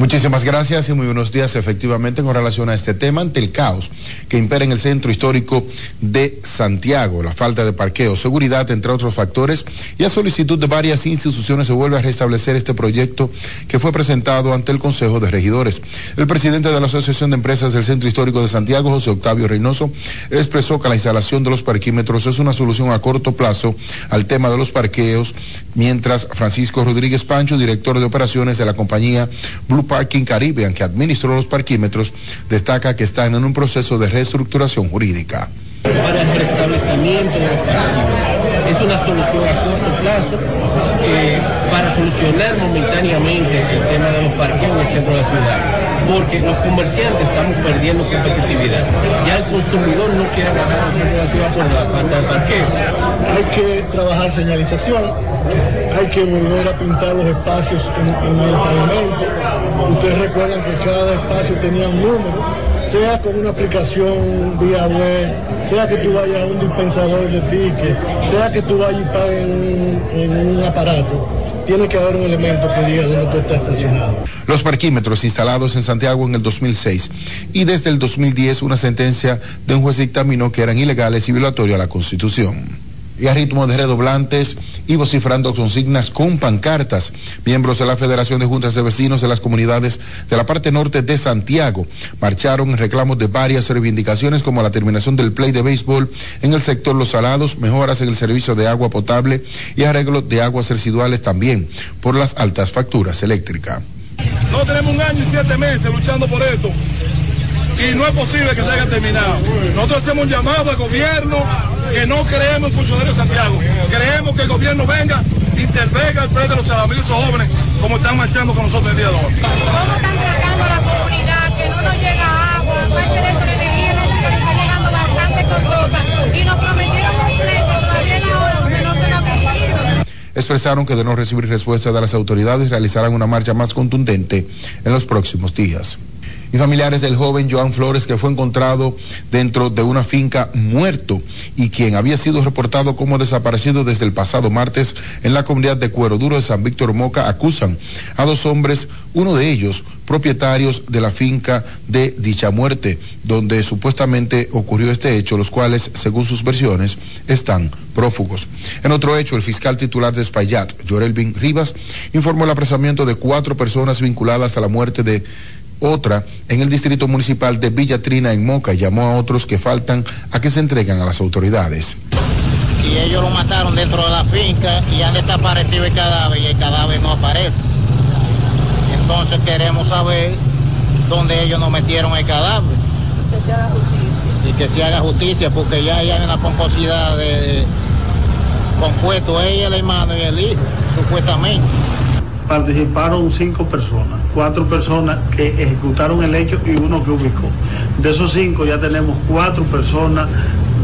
Muchísimas gracias y muy buenos días. Efectivamente, con relación a este tema, ante el caos que impera en el centro histórico de Santiago, la falta de parqueo, seguridad, entre otros factores, y a solicitud de varias instituciones se vuelve a restablecer este proyecto que fue presentado ante el Consejo de Regidores. El presidente de la Asociación de Empresas del Centro Histórico de Santiago, José Octavio Reynoso, expresó que la instalación de los parquímetros es una solución a corto plazo al tema de los parqueos, mientras Francisco Rodríguez Pancho, director de operaciones de la compañía Blue Parking Caribbean, que administró los parquímetros, destaca que están en un proceso de reestructuración jurídica. Para el restablecimiento de los parquímetros. Es una solución a corto plazo eh, para solucionar momentáneamente el tema de los parqueos en el centro de la ciudad. Porque los comerciantes estamos perdiendo competitividad. Ya el consumidor no quiere bajar al centro de la ciudad por la falta de parqueo. Hay que trabajar señalización, hay que volver a pintar los espacios en, el pavimento. Ustedes recuerdan que cada espacio tenía un número sea con una aplicación vía web, sea que tú vayas a un dispensador de tickets, sea que tú vayas y pagues en un aparato, tiene que haber un elemento que diga dónde tú estás estacionado. Los parquímetros instalados en Santiago en el 2006 y desde el 2010 una sentencia de un juez dictaminó que eran ilegales y violatorios a la Constitución. Y a ritmo de redoblantes y vociferando consignas con pancartas. Miembros de la Federación de Juntas de Vecinos de las comunidades de la parte norte de Santiago marcharon en reclamos de varias reivindicaciones como la terminación del play de béisbol en el sector Los Salados, mejoras en el servicio de agua potable y arreglo de aguas residuales también por las altas facturas eléctricas. No tenemos un año y siete meses luchando por esto y no es posible que se haya terminado. Nosotros hacemos un llamado al gobierno que no creemos en funcionarios de Santiago. Creemos que el gobierno venga, intervenga el precio de los salamios jóvenes como están marchando con nosotros el día de hoy. ¿Cómo están tratando a la comunidad que no nos llega agua? Aparte de eso, la energía eléctrica está llegando bastante costosa y nos prometieron un precio todavía en ahora que no se lo ha cumplido expresaron que de no recibir respuesta de las autoridades realizarán una marcha más contundente en los próximos días y familiares del joven Joan Flores que fue encontrado dentro de una finca muerto y quien había sido reportado como desaparecido desde el pasado martes en la comunidad de Cuero Duro de San Víctor Moca acusan a dos hombres, uno de ellos propietarios de la finca de dicha muerte, donde supuestamente ocurrió este hecho, los cuales, según sus versiones, están prófugos. En otro hecho, el fiscal titular de Espaillat, Jorelvin Rivas, informó el apresamiento de cuatro personas vinculadas a la muerte de otra en el distrito municipal de Villa Trina en Moca llamó a otros que faltan a que se entreguen a las autoridades. Y ellos lo mataron dentro de la finca y han desaparecido el cadáver y el cadáver no aparece. Entonces queremos saber dónde ellos nos metieron el cadáver. Y que se haga justicia porque ya hay una composidad de compuesto ella, el hermano y el hijo, supuestamente participaron cinco personas, cuatro personas que ejecutaron el hecho y uno que ubicó. De esos cinco ya tenemos cuatro personas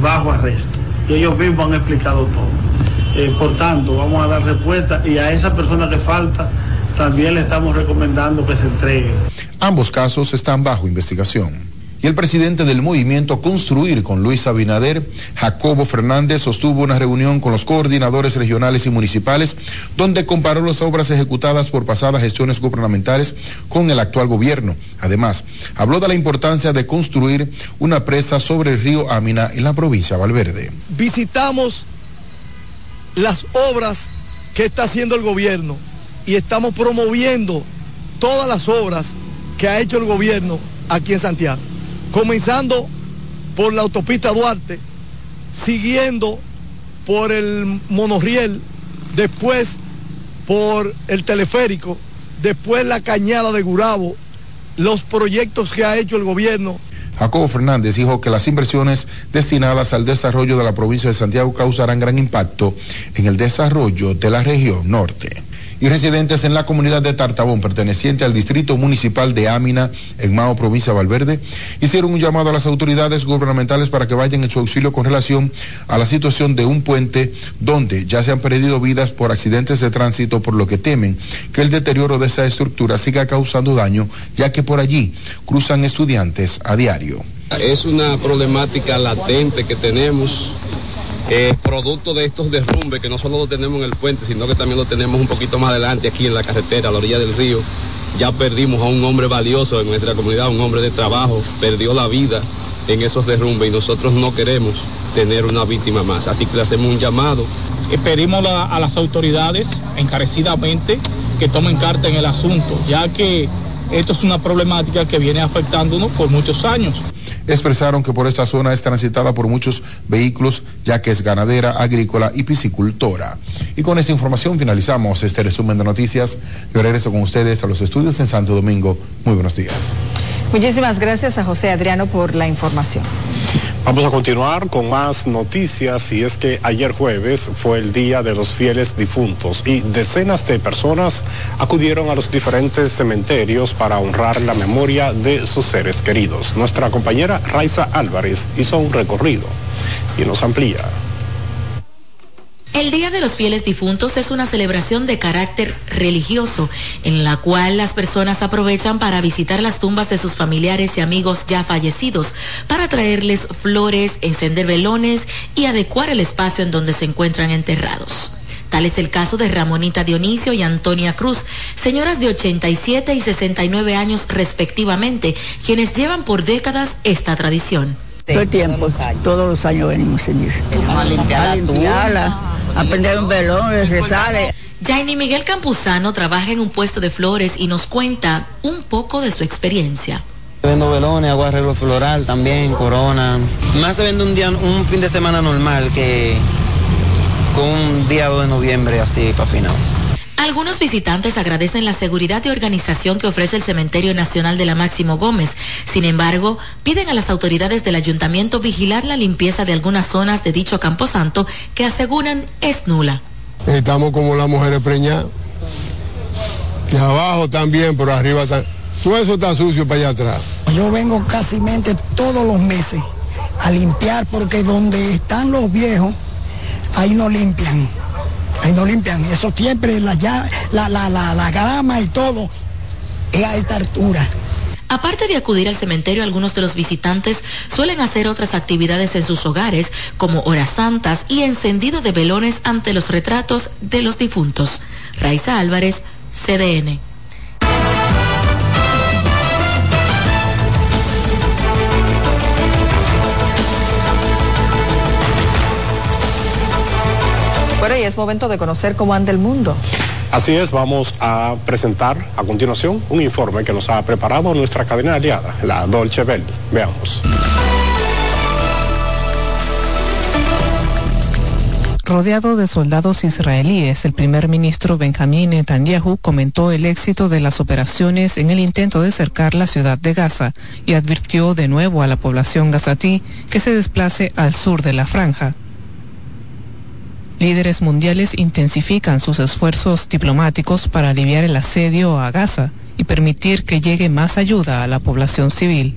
bajo arresto y ellos mismos han explicado todo. Eh, por tanto, vamos a dar respuesta y a esa persona que falta también le estamos recomendando que se entregue. Ambos casos están bajo investigación y el presidente del movimiento Construir con Luis Abinader, Jacobo Fernández, sostuvo una reunión con los coordinadores regionales y municipales donde comparó las obras ejecutadas por pasadas gestiones gubernamentales con el actual gobierno. Además, habló de la importancia de construir una presa sobre el río Amina en la provincia de Valverde. Visitamos las obras que está haciendo el gobierno y estamos promoviendo todas las obras que ha hecho el gobierno aquí en Santiago comenzando por la autopista Duarte, siguiendo por el monorriel, después por el teleférico, después la cañada de Gurabo, los proyectos que ha hecho el gobierno. Jacobo Fernández dijo que las inversiones destinadas al desarrollo de la provincia de Santiago causarán gran impacto en el desarrollo de la región norte y residentes en la comunidad de Tartabón, perteneciente al distrito municipal de Ámina, en Mao, provincia de Valverde, hicieron un llamado a las autoridades gubernamentales para que vayan en su auxilio con relación a la situación de un puente donde ya se han perdido vidas por accidentes de tránsito, por lo que temen que el deterioro de esa estructura siga causando daño, ya que por allí cruzan estudiantes a diario. Es una problemática latente que tenemos eh, producto de estos derrumbes que no solo lo tenemos en el puente, sino que también lo tenemos un poquito más adelante aquí en la carretera, a la orilla del río. Ya perdimos a un hombre valioso en nuestra comunidad, un hombre de trabajo, perdió la vida en esos derrumbes y nosotros no queremos tener una víctima más. Así que le hacemos un llamado. Pedimos a las autoridades encarecidamente que tomen carta en el asunto, ya que esto es una problemática que viene afectándonos por muchos años expresaron que por esta zona es transitada por muchos vehículos, ya que es ganadera, agrícola y piscicultora. Y con esta información finalizamos este resumen de noticias. Yo regreso con ustedes a los estudios en Santo Domingo. Muy buenos días. Muchísimas gracias a José Adriano por la información. Vamos a continuar con más noticias y es que ayer jueves fue el Día de los Fieles Difuntos y decenas de personas acudieron a los diferentes cementerios para honrar la memoria de sus seres queridos. Nuestra compañera Raiza Álvarez hizo un recorrido y nos amplía. El Día de los Fieles Difuntos es una celebración de carácter religioso en la cual las personas aprovechan para visitar las tumbas de sus familiares y amigos ya fallecidos, para traerles flores, encender velones y adecuar el espacio en donde se encuentran enterrados. Tal es el caso de Ramonita Dionisio y Antonia Cruz, señoras de 87 y 69 años respectivamente, quienes llevan por décadas esta tradición. Todo el tiempo, todos los años venimos, señor. a limpiar a prender un velón, rezarle. Jaini Miguel Campuzano trabaja en un puesto de flores y nos cuenta un poco de su experiencia. Vendo velones, hago arreglo floral también, corona. Más se vende un día, un fin de semana normal que con un día 2 de noviembre así para final. Algunos visitantes agradecen la seguridad y organización que ofrece el Cementerio Nacional de la Máximo Gómez. Sin embargo, piden a las autoridades del ayuntamiento vigilar la limpieza de algunas zonas de dicho camposanto que aseguran es nula. Estamos como las mujeres preñadas, que abajo también, pero arriba. Todo eso está sucio para allá atrás. Yo vengo casi todos los meses a limpiar porque donde están los viejos, ahí no limpian. Ahí no limpian. Eso siempre, la, la, la, la, y todo, es a esta altura. Aparte de acudir al cementerio, algunos de los visitantes suelen hacer otras actividades en sus hogares, como horas santas y encendido de velones ante los retratos de los difuntos. Raiza Álvarez, CDN. Bueno, y es momento de conocer cómo anda el mundo. Así es, vamos a presentar a continuación un informe que nos ha preparado nuestra cadena aliada, la Dolce Bell. Veamos. Rodeado de soldados israelíes, el primer ministro Benjamín Netanyahu comentó el éxito de las operaciones en el intento de cercar la ciudad de Gaza y advirtió de nuevo a la población gazatí que se desplace al sur de la franja. Líderes mundiales intensifican sus esfuerzos diplomáticos para aliviar el asedio a Gaza y permitir que llegue más ayuda a la población civil.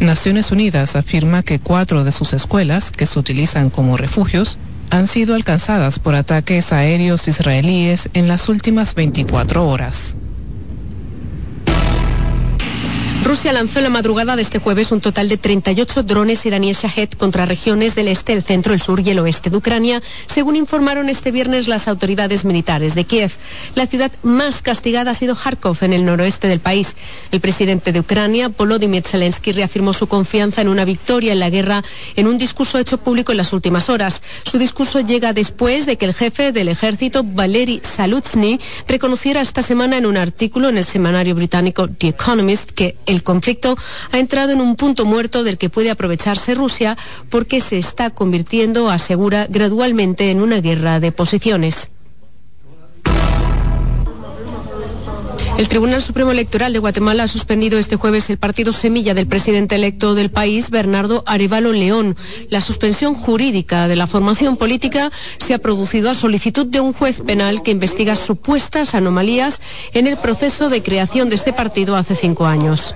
Naciones Unidas afirma que cuatro de sus escuelas, que se utilizan como refugios, han sido alcanzadas por ataques aéreos israelíes en las últimas 24 horas. Rusia lanzó en la madrugada de este jueves un total de 38 drones iraníes Shahed contra regiones del este, el centro, el sur y el oeste de Ucrania, según informaron este viernes las autoridades militares de Kiev. La ciudad más castigada ha sido Kharkov, en el noroeste del país. El presidente de Ucrania, Volodymyr Zelensky, reafirmó su confianza en una victoria en la guerra en un discurso hecho público en las últimas horas. Su discurso llega después de que el jefe del ejército, Valery Salutsny, reconociera esta semana en un artículo en el semanario británico The Economist que el el conflicto ha entrado en un punto muerto del que puede aprovecharse Rusia porque se está convirtiendo, asegura, gradualmente en una guerra de posiciones. El Tribunal Supremo Electoral de Guatemala ha suspendido este jueves el partido semilla del presidente electo del país, Bernardo Arevalo León. La suspensión jurídica de la formación política se ha producido a solicitud de un juez penal que investiga supuestas anomalías en el proceso de creación de este partido hace cinco años.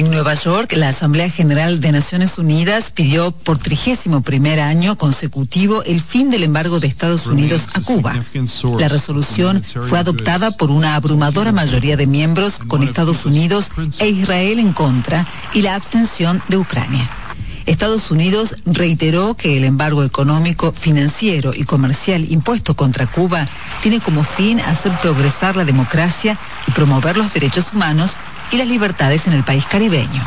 En Nueva York, la Asamblea General de Naciones Unidas pidió por trigésimo primer año consecutivo el fin del embargo de Estados Unidos a Cuba. La resolución fue adoptada por una abrumadora mayoría de miembros con Estados Unidos e Israel en contra y la abstención de Ucrania. Estados Unidos reiteró que el embargo económico, financiero y comercial impuesto contra Cuba tiene como fin hacer progresar la democracia y promover los derechos humanos y las libertades en el país caribeño.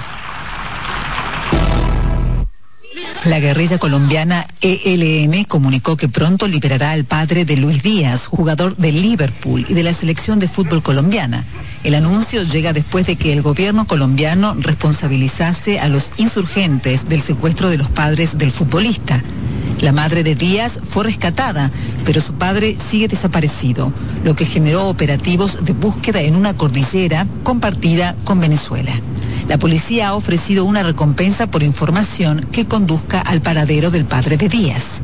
La guerrilla colombiana ELN comunicó que pronto liberará al padre de Luis Díaz, jugador de Liverpool y de la selección de fútbol colombiana. El anuncio llega después de que el gobierno colombiano responsabilizase a los insurgentes del secuestro de los padres del futbolista. La madre de Díaz fue rescatada, pero su padre sigue desaparecido, lo que generó operativos de búsqueda en una cordillera compartida con Venezuela. La policía ha ofrecido una recompensa por información que conduzca al paradero del padre de Díaz.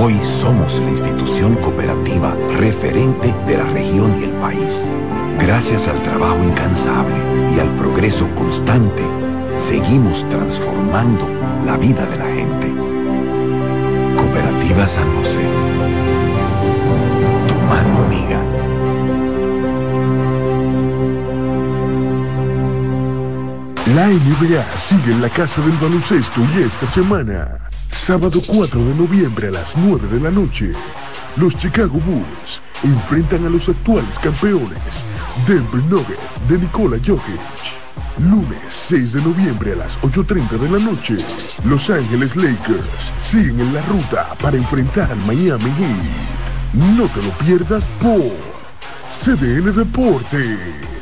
Hoy somos la institución cooperativa referente de la región y el país. Gracias al trabajo incansable y al progreso constante, seguimos transformando la vida de la gente. Cooperativa San José. Tu mano amiga. La NBA sigue en la casa del baloncesto y esta semana Sábado 4 de noviembre a las 9 de la noche, los Chicago Bulls enfrentan a los actuales campeones, Denver Nuggets de Nikola Jokic. Lunes 6 de noviembre a las 8.30 de la noche, Los Ángeles Lakers siguen en la ruta para enfrentar al Miami Heat. No te lo pierdas por CDN Deportes.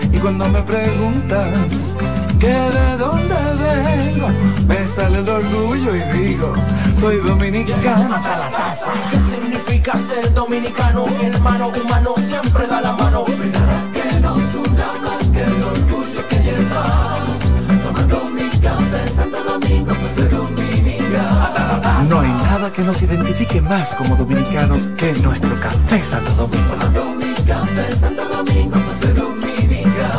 cuando me preguntan que de dónde vengo, me sale el orgullo y digo, soy dominicano hasta la casa. ¿Qué significa ser dominicano? Mi hermano humano siempre da la mano. que nos una más que el orgullo que llevamos. Tomando mi café Santo Domingo, pues soy dominicano. No hay nada que nos identifique más como dominicanos que nuestro café Santo Domingo. Tomando mi café Santo Domingo, pues soy dominicano.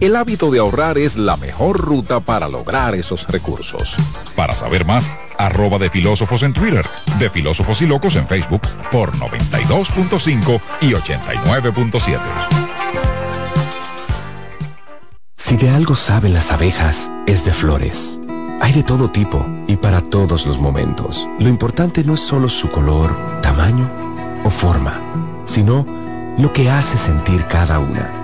El hábito de ahorrar es la mejor ruta para lograr esos recursos. Para saber más, arroba de filósofos en Twitter, de filósofos y locos en Facebook por 92.5 y 89.7. Si de algo saben las abejas, es de flores. Hay de todo tipo y para todos los momentos. Lo importante no es solo su color, tamaño o forma, sino lo que hace sentir cada una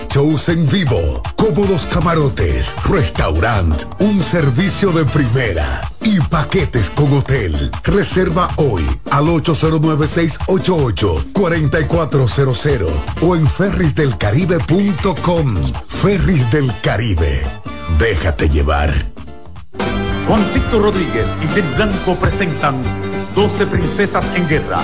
shows en vivo, cómodos camarotes, restaurant, un servicio de primera y paquetes con hotel. Reserva hoy al 809-688-4400 o en ferrisdelcaribe.com. Ferris del Caribe. Déjate llevar. Juancito Rodríguez y Jenny Blanco presentan 12 Princesas en Guerra.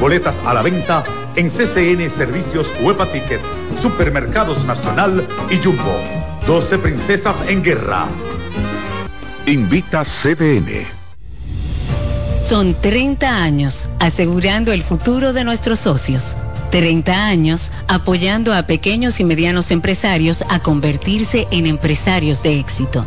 Boletas a la venta en CCN Servicios Huepa Ticket, Supermercados Nacional y Jumbo. 12 Princesas en Guerra. Invita CDN. Son 30 años asegurando el futuro de nuestros socios. 30 años apoyando a pequeños y medianos empresarios a convertirse en empresarios de éxito.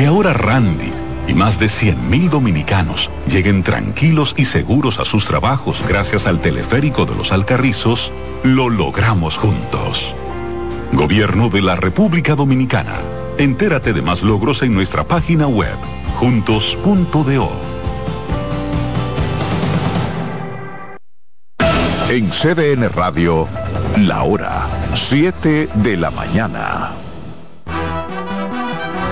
Que ahora Randy y más de 100.000 dominicanos lleguen tranquilos y seguros a sus trabajos gracias al teleférico de los Alcarrizos, lo logramos juntos. Gobierno de la República Dominicana. Entérate de más logros en nuestra página web, juntos.do. En CDN Radio, la hora 7 de la mañana.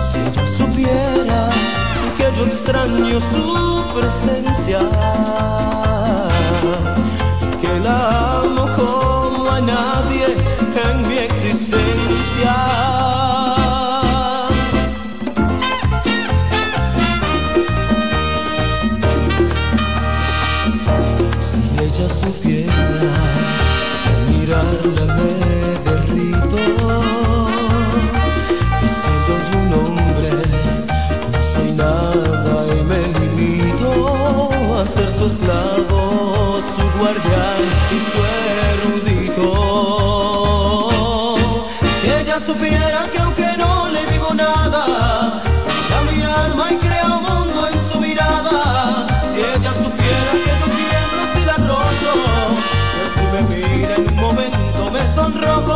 Si ella supiera que yo extraño su presencia,